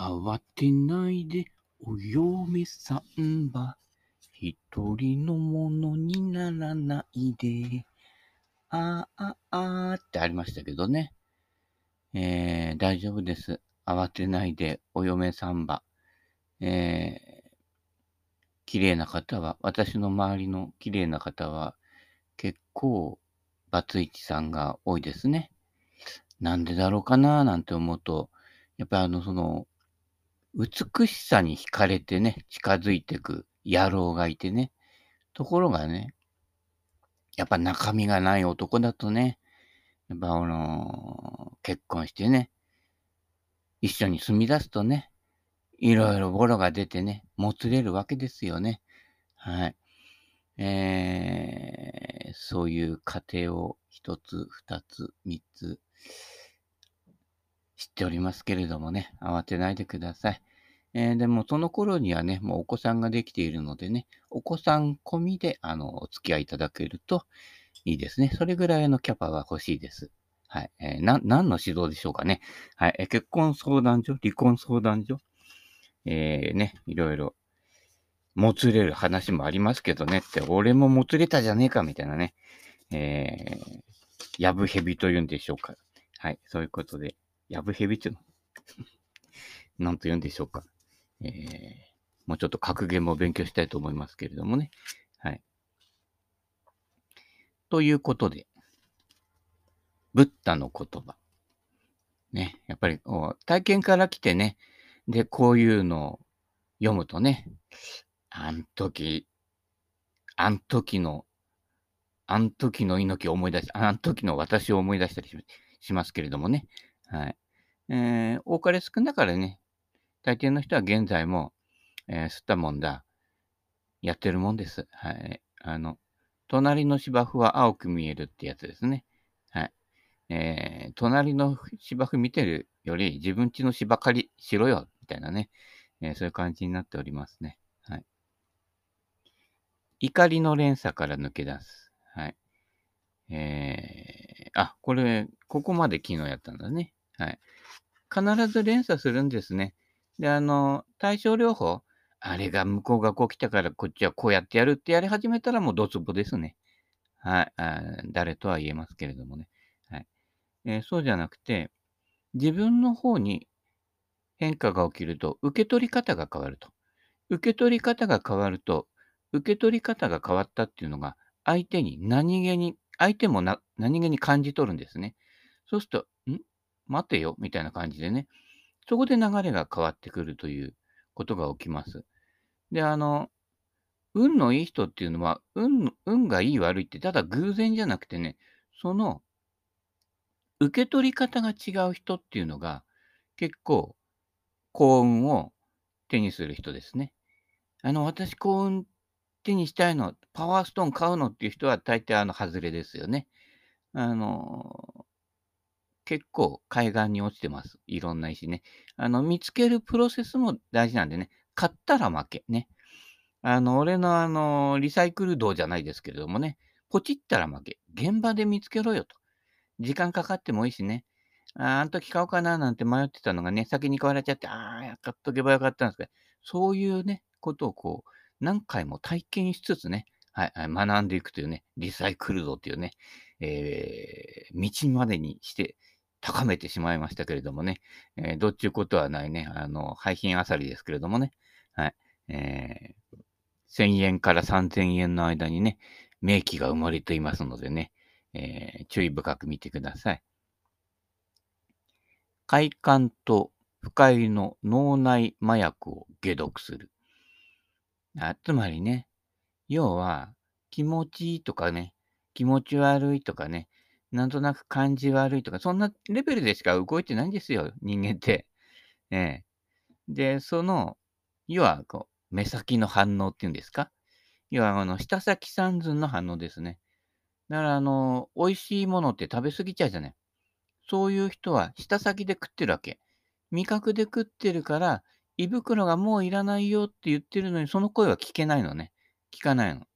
慌てないで、お嫁さんは、一人のものにならないで。ああ、あってありましたけどね。えー、大丈夫です。慌てないで、お嫁さんは。えー、綺麗な方は、私の周りの綺麗な方は、結構、バツイチさんが多いですね。なんでだろうかななんて思うと、やっぱりあの、その、美しさに惹かれてね、近づいてく野郎がいてね。ところがね、やっぱ中身がない男だとね、やっぱあのー、結婚してね、一緒に住み出すとね、いろいろボロが出てね、もつれるわけですよね。はい。えー、そういう過程を一つ、二つ、三つ、知っておりますけれどもね、慌てないでください。えー、でもその頃にはね、もうお子さんができているのでね、お子さん込みで、あの、お付き合いいただけるといいですね。それぐらいのキャパは欲しいです。はい。えー、な、何の指導でしょうかね。はい。えー、結婚相談所、離婚相談所、えー、ね、いろいろ、もつれる話もありますけどねって、俺ももつれたじゃねえかみたいなね、えー、やぶへびと言うんでしょうか。はい。そういうことで、やぶへびっていうの？なんと言うんでしょうか。えー、もうちょっと格言も勉強したいと思いますけれどもね。はい。ということで、ブッダの言葉。ね、やっぱり体験から来てね、で、こういうのを読むとね、あん時、あん時の、あん時の猪木を思い出し、あん時の私を思い出したりしますけれどもね。はい。えー、多かれ少なかれね、大抵の人は現在も、えー、吸ったもんだ、やってるもんです。はい。あの、隣の芝生は青く見えるってやつですね。はい。えー、隣の芝生見てるより自分家の芝刈りしろよ、みたいなね。えー、そういう感じになっておりますね。はい。怒りの連鎖から抜け出す。はい。えー、あ、これ、ここまで昨日やったんだね。はい。必ず連鎖するんですね。で、あの、対症療法、あれが向こうがこう来たからこっちはこうやってやるってやり始めたらもうドツボですね。はい。あ誰とは言えますけれどもね。はい。えー、そうじゃなくて、自分の方に変化が起きると、受け取り方が変わると。受け取り方が変わると、受け取り方が変わったっていうのが、相手に何気に、相手も何気に感じ取るんですね。そうすると、ん？待てよみたいな感じでね。そこで流れが変わってくるということが起きます。で、あの、運のいい人っていうのは、運、運がいい悪いってただ偶然じゃなくてね、その受け取り方が違う人っていうのが結構幸運を手にする人ですね。あの、私幸運手にしたいの、パワーストーン買うのっていう人は大抵あの、外れですよね。あの、結構海岸に落ちてます。いろんな石ね。あの、見つけるプロセスも大事なんでね。買ったら負け。ね。あの、俺のあの、リサイクル道じゃないですけれどもね。ポチったら負け。現場で見つけろよと。時間かかってもいいしね。ああの時買おうかななんて迷ってたのがね、先に買われちゃって、ああ、買っとけばよかったんですけど、そういうね、ことをこう、何回も体験しつつね、はい、学んでいくというね、リサイクル道っていうね、えー、道までにして高めてしまいましたけれどもね、えー、どっちゅうことはないね、あの、廃品あさりですけれどもね、はい、えー、1000円から3000円の間にね、名機が生まれていますのでね、えー、注意深く見てください。快感と不快の脳内麻薬を解毒する。あつまりね、要は気持ちいいとかね、気持ち悪いとかね、なんとなく感じ悪いとか、そんなレベルでしか動いてないんですよ、人間って。ええ。で、その、要は、こう、目先の反応っていうんですか要は、あの、舌先三寸の反応ですね。だから、あの、美味しいものって食べ過ぎちゃうじゃない。そういう人は舌先で食ってるわけ。味覚で食ってるから、胃袋がもういらないよって言ってるのに、その声は聞けないのね。聞かないの。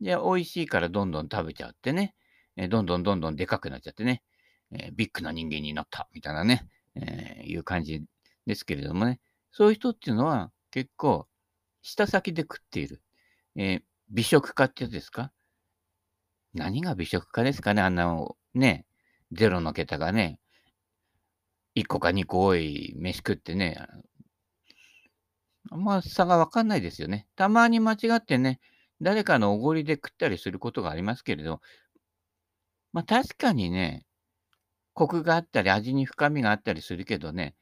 で、美味しいからどんどん食べちゃってね。えどんどんどんどんでかくなっちゃってね、えビッグな人間になったみたいなね、えいう感じですけれどもね、そういう人っていうのは結構、舌先で食っている。え、美食家ってやつですか？何が美食家ですかね？あんな、ね、ゼロの桁がね、1個か2個多い飯食ってね、あんま差がわかんないですよね。たまに間違ってね、誰かのおごりで食ったりすることがありますけれど、まあ確かにね、コクがあったり味に深みがあったりするけどね、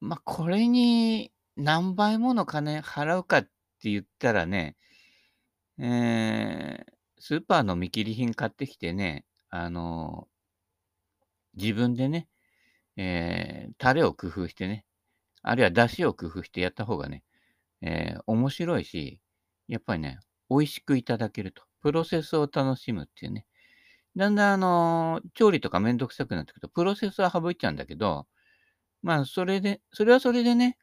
まあこれに何倍もの金払うかって言ったらね、えー、スーパーの見切り品買ってきてね、あのー、自分でね、えー、タレを工夫してね、あるいは出汁を工夫してやった方がね、えー、面白いし、やっぱりね、美味しくいただけると。プロセスを楽しむっていうね。だんだん、あの、調理とかめんどくさくなってくると、プロセスは省いちゃうんだけど、まあ、それで、それはそれでね、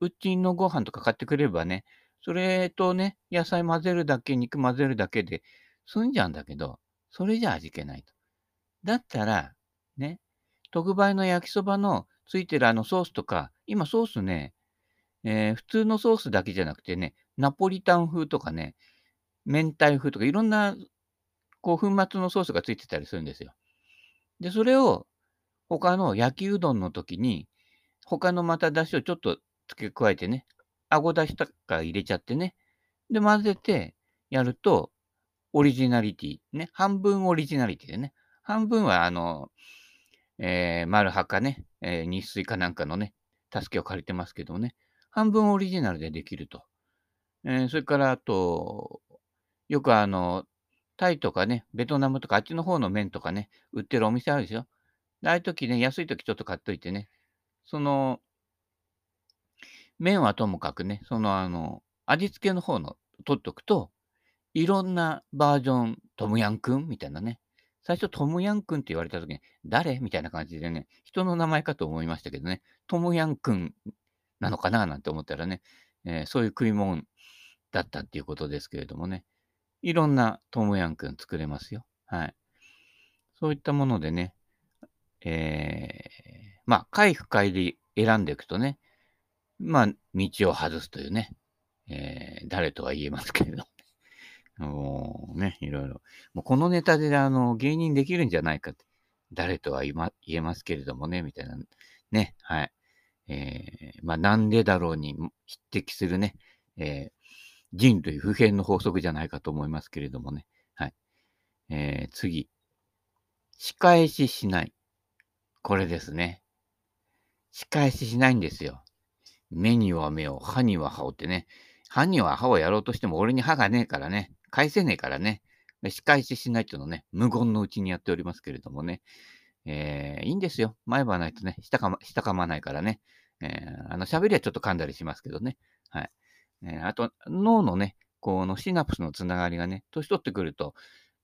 うちのご飯とか買ってくれればね、それとね、野菜混ぜるだけ、肉混ぜるだけで済んじゃうんだけど、それじゃ味気ないと。だったら、ね、特売の焼きそばのついてるあのソースとか、今ソースね、えー、普通のソースだけじゃなくてね、ナポリタン風とかね、明太風とかいろんな、こう、粉末のソースがついてたりするんですよ。で、それを他の焼きうどんの時に、他のまた出汁をちょっと付け加えてね、あごだしとか入れちゃってね、で、混ぜてやると、オリジナリティ、ね、半分オリジナリティでね、半分はあの、えー、丸かね、えー、日水かなんかのね、助けを借りてますけどもね、半分オリジナルでできると。えー、それからあと、よくあの、タイとかね、ベトナムとかあっちの方の麺とかね、売ってるお店あるでしょ。ああいう時ね、安い時ちょっと買っといてね、その、麺はともかくね、そのあの、味付けの方の取っとくと、いろんなバージョン、トムヤンくんみたいなね。最初トムヤンくんって言われた時に、誰？みたいな感じでね、人の名前かと思いましたけどね、トムヤンくんなのかななんて思ったらね、えー、そういう食い物だったっていうことですけれどもね、いろんなトムヤンくん作れますよ。はい。そういったものでね、えー、まあ、回不快で選んでいくとね、まあ、道を外すというね、えー、誰とは言えますけれども うね、いろいろ。もうこのネタであの芸人できるんじゃないかって、誰とは言,、ま、言えますけれどもね、みたいな。ね、はい。えー、まあ、なんでだろうに匹敵するね、えー、人類普遍の法則じゃないかと思いますけれどもね。はい。えー、次。仕返ししない。これですね。仕返ししないんですよ。目には目を、歯には歯をってね。歯には歯をやろうとしても俺に歯がねえからね。返せねえからね。仕返ししないっていうのね、無言のうちにやっておりますけれどもね。えー、いいんですよ。前歯ないとね、下かま、下噛まないからね。えー、あの、喋りはちょっと噛んだりしますけどね。はい。え、あと、脳のね、このシナプスのつながりがね、年取ってくると、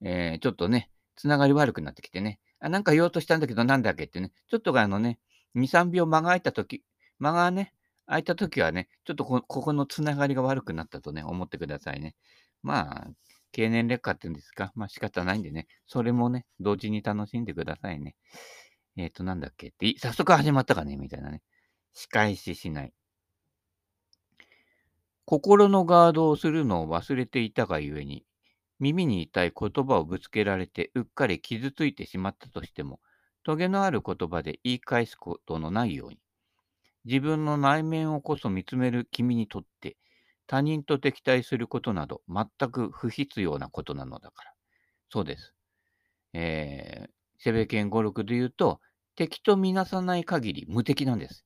えー、ちょっとね、つながり悪くなってきてね、あ、なんか言おうとしたんだけど、なんだっけってね、ちょっとあのね、2、3秒間が空いたとき、間がね、空いたときはね、ちょっとここのつながりが悪くなったとね、思ってくださいね。まあ、経年劣化っていうんですか、まあ仕方ないんでね、それもね、同時に楽しんでくださいね。えっ、ー、と、なんだっけって、早速始まったかねみたいなね。仕返ししない。心のガードをするのを忘れていたがゆえに、耳に痛い言葉をぶつけられてうっかり傷ついてしまったとしても、トゲのある言葉で言い返すことのないように、自分の内面をこそ見つめる君にとって、他人と敵対することなど全く不必要なことなのだから。そうです。えー、セベケン語録で言うと、敵とみなさない限り無敵なんです。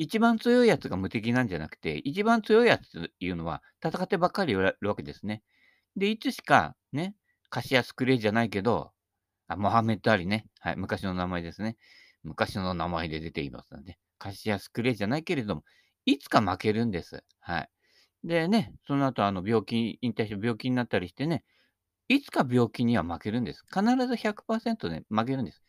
一番強いやつが無敵なんじゃなくて、一番強いやつというのは戦ってばっかりいるわけですね。で、いつしか、ね、カシアスクレイじゃないけど、あ、モハメッド・アリね。はい、昔の名前ですね。昔の名前で出ていますので、カシアスクレイじゃないけれども、いつか負けるんです。はい。でね、その後、あの、病気、引退して病気になったりしてね、いつか病気には負けるんです。必ず100%ね、負けるんです。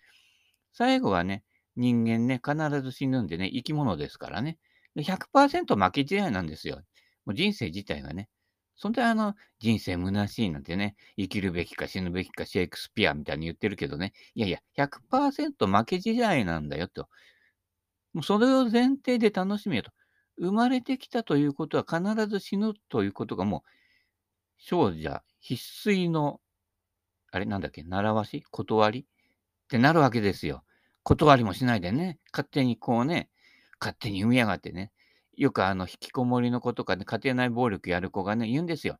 最後はね、人間ね、必ず死ぬんでね、生き物ですからね。100%負け試合なんですよ。もう人生自体がね。そんであの、人生虚しいなんてね、生きるべきか死ぬべきかシェイクスピアみたいに言ってるけどね、いやいや、100%負け試合なんだよと。もうそれを前提で楽しめよと。生まれてきたということは必ず死ぬということがもう、少者必須の、あれなんだっけ、習わし？断り？ってなるわけですよ。断りもしないでね、勝手にこうね、勝手に産みやがってね。よくあの、引きこもりの子とかね、家庭内暴力やる子がね、言うんですよ。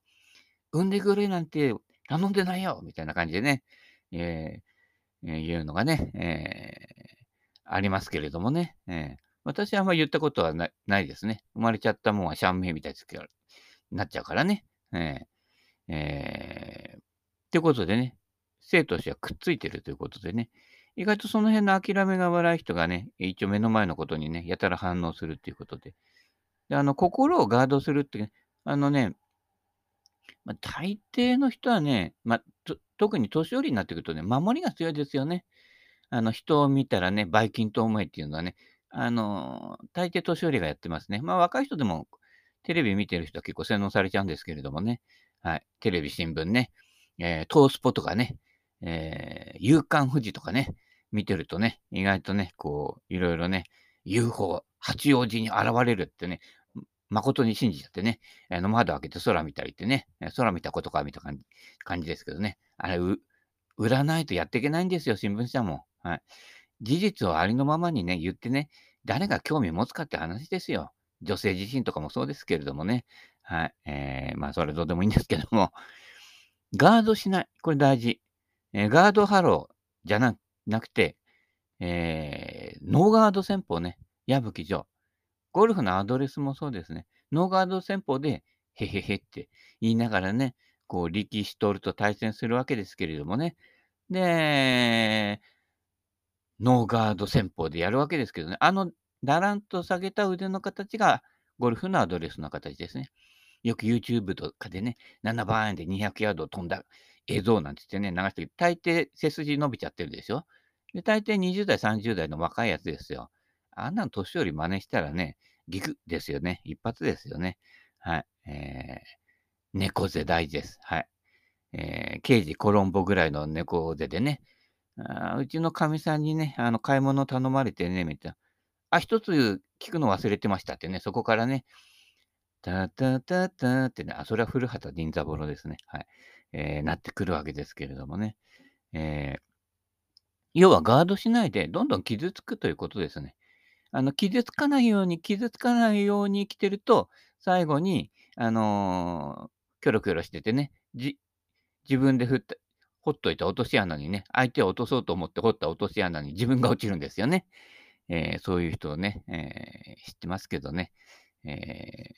産んでくれなんて頼んでないよみたいな感じでね、えー、え、言うのがね、えー、ありますけれどもね。えー、私はあんまり言ったことはないですね。生まれちゃったもんはシャンメイみたいになっちゃうからね。えー、えー、ってことでね、生と死はくっついてるということでね、意外とその辺の諦めが悪い人がね、一応目の前のことにね、やたら反応するっていうことで。で、あの、心をガードするって、あのね、まあ、大抵の人はね、まあ、特に年寄りになってくるとね、守りが強いですよね。あの、人を見たらね、ばい菌と思えっていうのはね、あの、大抵年寄りがやってますね。まあ、若い人でも、テレビ見てる人は結構洗脳されちゃうんですけれどもね。はい。テレビ、新聞ね。えー、トースポとかね。えー、夕刊富士とかね。見てるとね、意外とね、こう、いろいろね、UFO、八王子に現れるってね、誠に信じちゃってね、あの窓開けて空見たりってね、空見たことか見た感じ感じですけどね、あれ、売らないとやっていけないんですよ、新聞社も。はい。事実をありのままにね、言ってね、誰が興味持つかって話ですよ。女性自身とかもそうですけれどもね。はい。えー、まあ、それはどうでもいいんですけども、ガードしない。これ大事。えー、ガード張ろうじゃなくなくて、えー、ノーガード戦法ね。矢吹丈。ゴルフのアドレスもそうですね。ノーガード戦法で、へへへって言いながらね、こう、力石徹と対戦するわけですけれどもね。で、ノーガード戦法でやるわけですけどね。あの、だらんと下げた腕の形が、ゴルフのアドレスの形ですね。よく YouTube とかでね、7番で200ヤード飛んだ映像なんて言ってね、流してる。大抵背筋伸びちゃってるでしょ？で、大抵20代、30代の若いやつですよ。あんなの年寄り真似したらね、ギクですよね。一発ですよね。はい。えー、猫背大事です。はい。えー、刑事コロンボぐらいの猫背でね、あうちのかみさんにね、あの、買い物頼まれてね、みたいな。あ、一つ聞くの忘れてましたってね、そこからね、たたたたってね、あ、それは古畑任三郎ですね。はい。えー、なってくるわけですけれどもね。えー、要はガードしないで、どんどん傷つくということですね。あの、傷つかないように、傷つかないように生きてると、最後に、あのー、キョロキョロしててね、じ、自分で振った、掘っといた落とし穴にね、相手を落とそうと思って掘った落とし穴に自分が落ちるんですよね。えー、そういう人をね、えー、知ってますけどね、えー、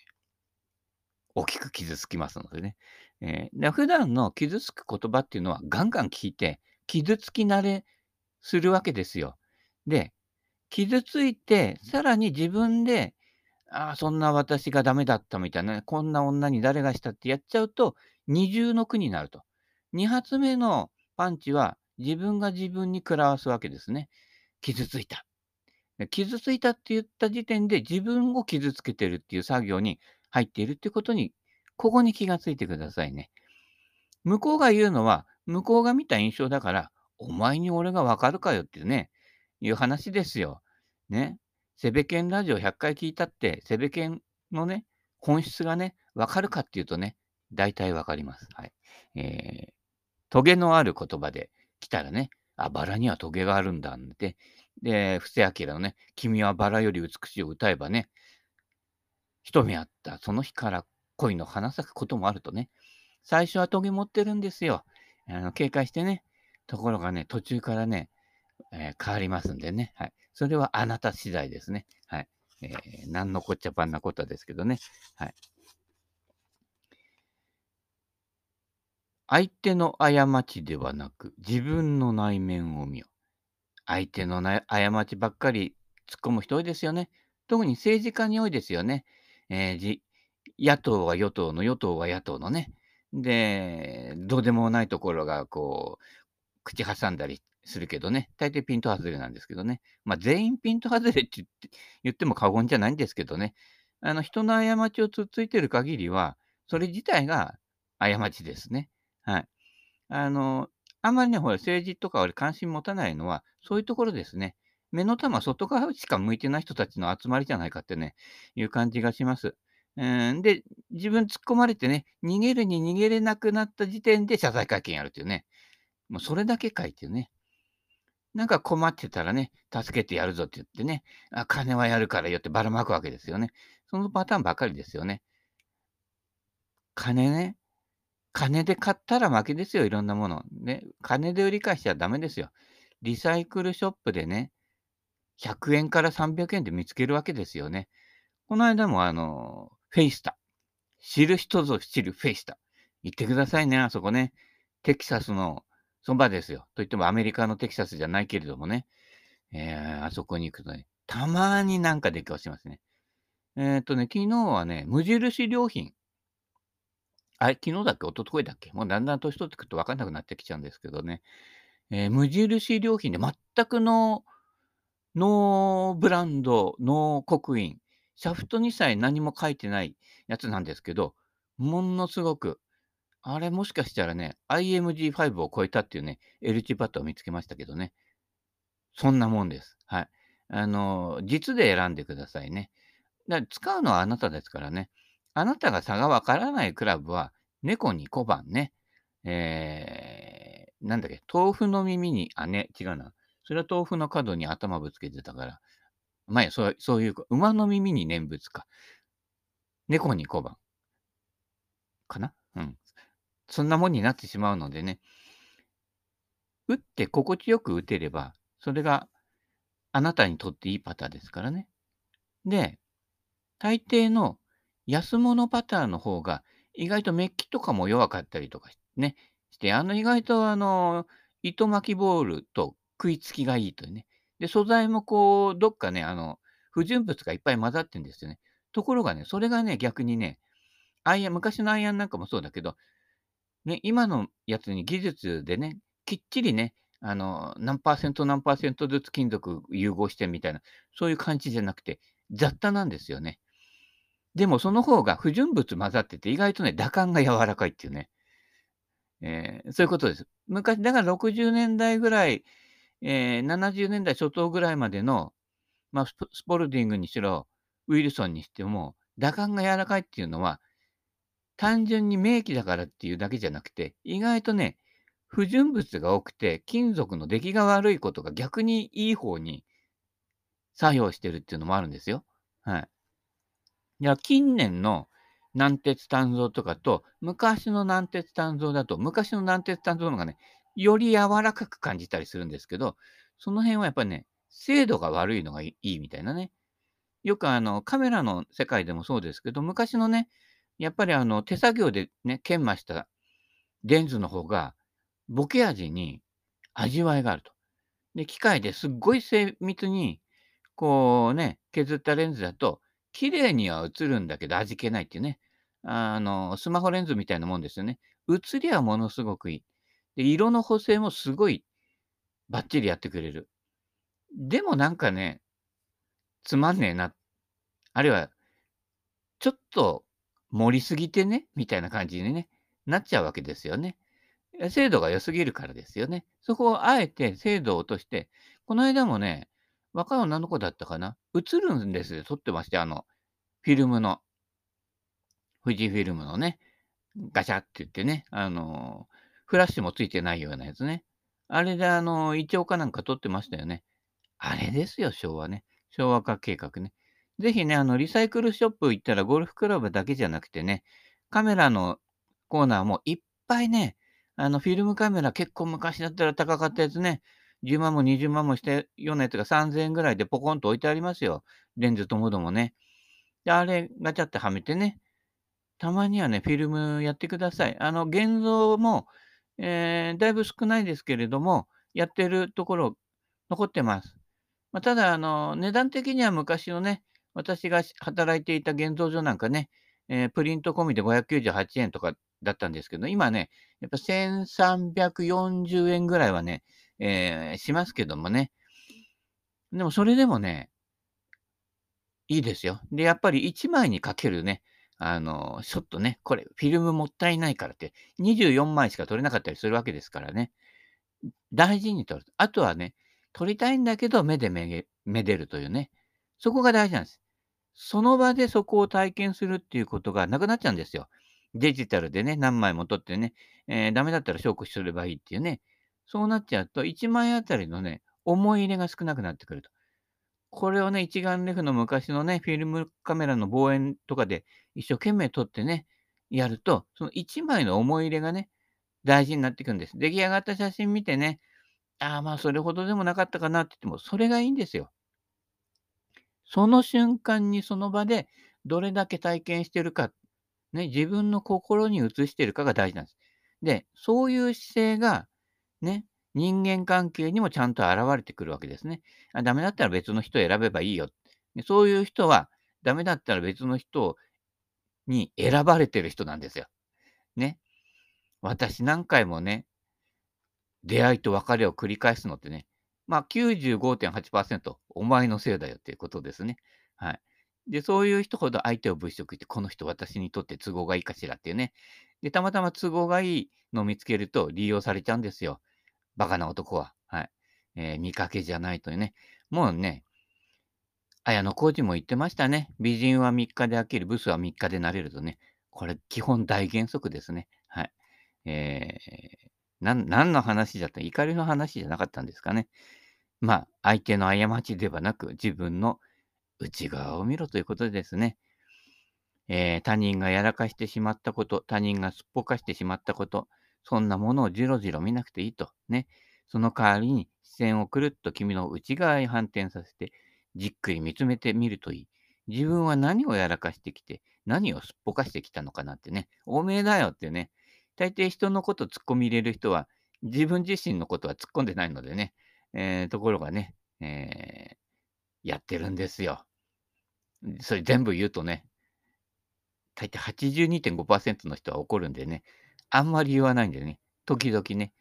大きく傷つきますのでね。えー、で普段の傷つく言葉っていうのはガンガン聞いて、傷つき慣れするわけですよ。で、傷ついて、さらに自分で、ああ、そんな私がダメだったみたいな、ね、こんな女に誰がしたってやっちゃうと、二重の句になると。二発目のパンチは自分が自分に食らわすわけですね。傷ついた。傷ついたって言った時点で自分を傷つけてるっていう作業に入っているってことに、ここに気がついてくださいね。向こうが言うのは、向こうが見た印象だから、お前に俺がわかるかよっていうね、いう話ですよ。ね。セベケンラジオ100回聞いたって、セベケンのね、本質がね、わかるかっていうとね、大体わかります。はい。えー、トゲのある言葉で来たらね、あ、バラにはトゲがあるんだって。で、布施明のね、君はバラより美しいを歌えばね、一目あったその日から恋の花咲くこともあるとね、最初はトゲ持ってるんですよ。あの警戒してね。ところがね、途中からね、えー、変わりますんでね。はい。それはあなた次第ですね。はい。えー、なんのこっちゃばんなことですけどね。はい。相手の過ちではなく、自分の内面を見よ。相手の過ちばっかり突っ込む人多いですよね。特に政治家に多いですよね。えー、野党は与党の、与党は野党のね。で、どうでもないところが、こう、口挟んだりするけどね、大抵ピント外れなんですけどね。まあ、全員ピント外れって言っても過言じゃないんですけどね。あの、人の過ちをつっついてる限りは、それ自体が過ちですね。はい。あの、あんまりね、ほら、政治とか俺関心持たないのは、そういうところですね。目の玉外側しか向いてない人たちの集まりじゃないかってね、いう感じがします。うん、で、自分突っ込まれてね、逃げるに逃げれなくなった時点で謝罪会見やるっていうね。もうそれだけかいっていうね。なんか困ってたらね、助けてやるぞって言ってね、あ金はやるからよってばらまくわけですよね。そのパターンばかりですよね。金ね。金で買ったら負けですよ、いろんなもの。ね。金で売り返しちゃダメですよ。リサイクルショップでね、100円から300円で見つけるわけですよね。この間もあの、フェイスタ。知る人ぞ知るフェイスタ。行ってくださいね、あそこね。テキサスのそばですよ。といってもアメリカのテキサスじゃないけれどもね。えー、あそこに行くとね、たまになんか出くわしますね。えっ、とね、昨日はね、無印良品。あれ、昨日だっけ？一昨日だっけ？もうだんだん年取ってくると分かんなくなってきちゃうんですけどね。えー、無印良品で全くのノーブランド、ノー刻印、シャフトにさえ何も書いてないやつなんですけど、ものすごく、あれもしかしたらね、IMG5 を超えたっていうね、L チパッドを見つけましたけどね。そんなもんです。はい。あの、実で選んでくださいね。だから使うのはあなたですからね。あなたが差がわからないクラブは、猫に小判ね。えー、なんだっけ、豆腐の耳に姉、違うな。それは豆腐の角に頭ぶつけてたから。まあ、そうそういう、馬の耳に念仏か。猫に小判。かな？うん。そんなもんになってしまうのでね。打って心地よく打てれば、それがあなたにとっていいパターンですからね。で、大抵の安物パターの方が、意外とメッキとかも弱かったりとかね、して、あの、意外とあの、糸巻きボールと食いつきがいいというね。で、素材もこう、どっかね、あの、不純物がいっぱい混ざってんですよね。ところがね、それがね、逆にね、アイアン、昔のアイアンなんかもそうだけど、ね、今のやつに技術でね、きっちりね、あの、何パーセント何パーセントずつ金属融合してみたいな、そういう感じじゃなくて、雑多なんですよね。でもその方が不純物混ざってて、意外とね、打感が柔らかいっていうね。えー、そういうことです。昔、だから60年代ぐらい、えー、70年代初頭ぐらいまでの、まあ、スポルディングにしろ、ウィルソンにしても、打感が柔らかいっていうのは、単純に名器だからっていうだけじゃなくて、意外とね、不純物が多くて、金属の出来が悪いことが逆にいい方に作用してるっていうのもあるんですよ。はい。いや、近年の軟鉄炭造とかと、昔の軟鉄炭造だと、昔の軟鉄炭造のがね、より柔らかく感じたりするんですけど、その辺はやっぱりね、精度が悪いのがいいみたいなね。よくあの、カメラの世界でもそうですけど、昔のね、やっぱりあの、手作業でね、研磨したレンズの方が、ボケ味に味わいがあると。で、機械ですっごい精密に、こうね、削ったレンズだと、綺麗には映るんだけど味気ないっていうね。あの、スマホレンズみたいなもんですよね。映りはものすごくいい。で、色の補正もすごいバッチリやってくれる。でもなんかね、つまんねえな。あるいは、ちょっと盛りすぎてね、みたいな感じにね、なっちゃうわけですよね。精度が良すぎるからですよね。そこをあえて精度を落として、この間もね、若い女の子だったかな映るんですよ。撮ってまして、あの、フィルムの、富士フィルムのね、ガチャって言ってね、あの、フラッシュもついてないようなやつね。あれで、あの、イチョウかなんか撮ってましたよね。あれですよ、昭和ね。昭和化計画ね。ぜひね、あの、リサイクルショップ行ったらゴルフクラブだけじゃなくてね、カメラのコーナーもいっぱいね、あの、フィルムカメラ結構昔だったら高かったやつね、10万も20万もしたようなやつが3000円ぐらいでポコンと置いてありますよ。レンズともどもね。で、あれ、ガチャってはめてね。たまにはね、フィルムやってください。あの、現像も、えー、だいぶ少ないですけれども、やってるところ残ってます。まあ、ただ、あの、値段的には昔のね、私が働いていた現像所なんかね、えー、プリント込みで598円とかだったんですけど、今ね、やっぱ1340円ぐらいはね、えー、しますけどもね。でもそれでもね、いいですよ。で、やっぱり1枚にかけるね、あの、ショットね、これ、フィルムもったいないからって、24枚しか撮れなかったりするわけですからね。大事に撮る。あとはね、撮りたいんだけど、目でめげめでるというね。そこが大事なんです。その場でそこを体験するっていうことがなくなっちゃうんですよ。デジタルでね、何枚も撮ってね、えー、ダメだったら証拠すればいいっていうね。そうなっちゃうと、1枚あたりのね、思い入れが少なくなってくると。これをね、一眼レフの昔のね、フィルムカメラの望遠とかで一生懸命撮ってね、やると、その1枚の思い入れがね、大事になっていくんです。出来上がった写真見てね、ああ、まあ、それほどでもなかったかなって言っても、それがいいんですよ。その瞬間にその場でどれだけ体験してるか、ね、自分の心に移してるかが大事なんです。で、そういう姿勢が、ね、人間関係にもちゃんと現れてくるわけですね。あダメだったら別の人を選べばいいよ。そういう人は、ダメだったら別の人をに選ばれてる人なんですよ。ね。私何回もね、出会いと別れを繰り返すのってね、まあ95.8%お前のせいだよっていうことですね。はい。で、そういう人ほど相手を物色して、この人私にとって都合がいいかしらっていうね。で、たまたま都合がいいのを見つけると利用されちゃうんですよ。バカな男は。はい。えー、見かけじゃないというね。もうね、綾野浩二も言ってましたね。美人は3日で飽きる、ブスは3日で慣れるとね。これ、基本大原則ですね。はい。えー、なん、何の話だった怒りの話じゃなかったんですかね。まあ、相手の過ちではなく、自分の内側を見ろということですね。えー、他人がやらかしてしまったこと、他人がすっぽかしてしまったこと、そんなものをじろじろ見なくていいと。ね。その代わりに視線をくるっと君の内側へ反転させて、じっくり見つめてみるといい。自分は何をやらかしてきて、何をすっぽかしてきたのかなってね。おめえだよってね。大抵人のこと突っ込み入れる人は、自分自身のことは突っ込んでないのでね。えー、ところがね、えー、やってるんですよ。それ全部言うとね、大体82.5%の人は怒るんでね、あんまり言わないんでね、時々ね、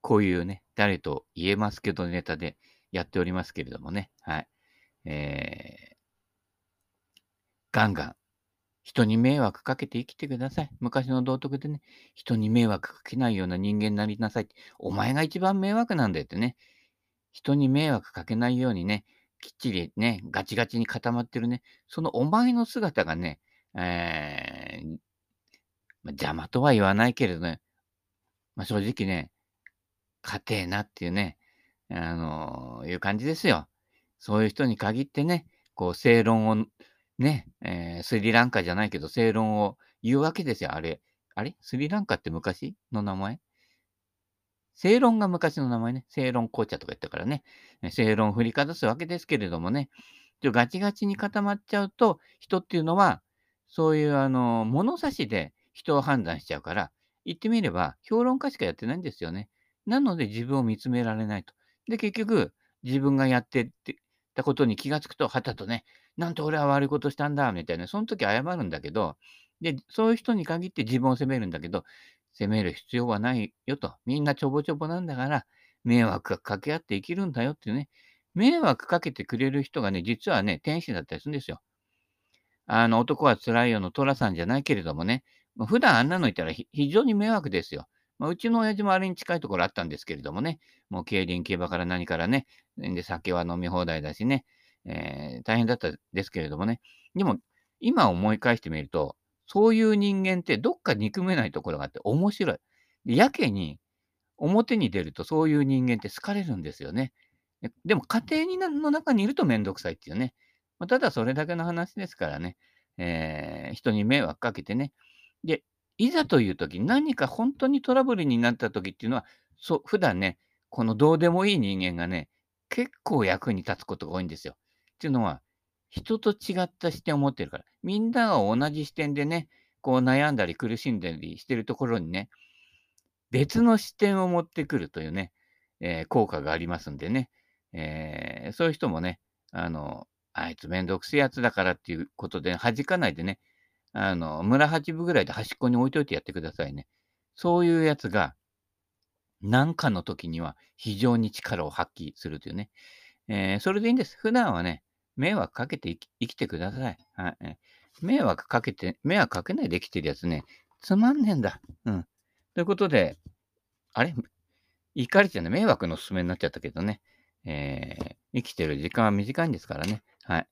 こういうね、誰と言えますけどネタでやっておりますけれどもね、はい。えー、ガンガン、人に迷惑かけて生きてください。昔の道徳でね、人に迷惑かけないような人間になりなさい。お前が一番迷惑なんだよってね、人に迷惑かけないようにね、きっちりね、ガチガチに固まってるね、そのお前の姿がね、えー、ま邪魔とは言わないけれどね、ま、正直ね、家庭なっていうね、あのー、いう感じですよ。そういう人に限ってね、こう、正論を、ね、えー、スリランカじゃないけど、正論を言うわけですよ、あれ。あれ？スリランカって昔の名前？正論が昔の名前ね。正論紅茶とか言ったからね。正論を振りかざすわけですけれどもね。ガチガチに固まっちゃうと、人っていうのは、そういうあの、物差しで人を判断しちゃうから、言ってみれば、評論家しかやってないんですよね。なので自分を見つめられないと。で、結局、自分がやってってたことに気がつくと、はたとね、なんと俺は悪いことしたんだ、みたいな、その時謝るんだけど、で、そういう人に限って自分を責めるんだけど、責める必要はないよと。みんなちょぼちょぼなんだから、迷惑かけ合って生きるんだよっていうね。迷惑かけてくれる人がね、実はね、天使だったりするんですよ。あの、男は辛いよの寅さんじゃないけれどもね、普段あんなのいたら非常に迷惑ですよ。まあ、うちの親父もあれに近いところあったんですけれどもね、もう競輪競馬から何からね、で酒は飲み放題だしね、えー、大変だったですけれどもね。でも、今思い返してみると、そういう人間ってどっか憎めないところがあって面白い。やけに表に出るとそういう人間って好かれるんですよね。でも家庭にの中にいるとめんどくさいっていうね。まあ、ただそれだけの話ですからね。えー、人に迷惑かけてね。で、いざという時、何か本当にトラブルになった時っていうのは、そう、普段ね、このどうでもいい人間がね、結構役に立つことが多いんですよ。っていうのは、人と違った視点を持ってるから。みんなが同じ視点でね、こう悩んだり苦しんだりしてるところにね、別の視点を持ってくるというね、えー、効果がありますんでね、えー、そういう人もね、あの、あいつめんどくせえやつだからっていうことで弾かないでね、あの、村八分ぐらいで端っこに置いといてやってくださいね。そういうやつが、何かの時には非常に力を発揮するというね。えー、それでいいんです。普段はね、迷惑かけて生きてください。はい。迷惑かけて、迷惑かけないで生きてるやつね、つまんねえんだ。うん。ということで、あれ？怒りじゃない、迷惑のおすすめになっちゃったけどね。えー生きてる時間は短いんですからね。はい。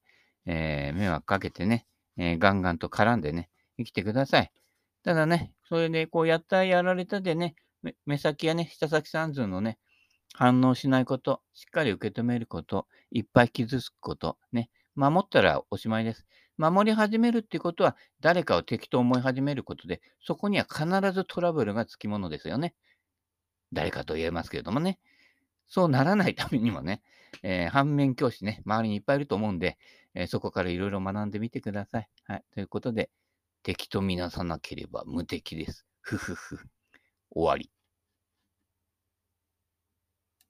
えー迷惑かけてね、えーガンガンと絡んでね、生きてください。ただね、それでこうやったやられたでね、目先やね、下先三寸のね、反応しないこと、しっかり受け止めること、いっぱい傷つくこと、ね、守ったらおしまいです。守り始めるっていうことは、誰かを敵と思い始めることで、そこには必ずトラブルがつきものですよね。誰かと言えますけれどもね。そうならないためにもね、えー反面教師ね、周りにいっぱいいると思うんで、えーそこからいろいろ学んでみてください。はい。ということで、敵とみなさなければ無敵です。ふふふ。終わり。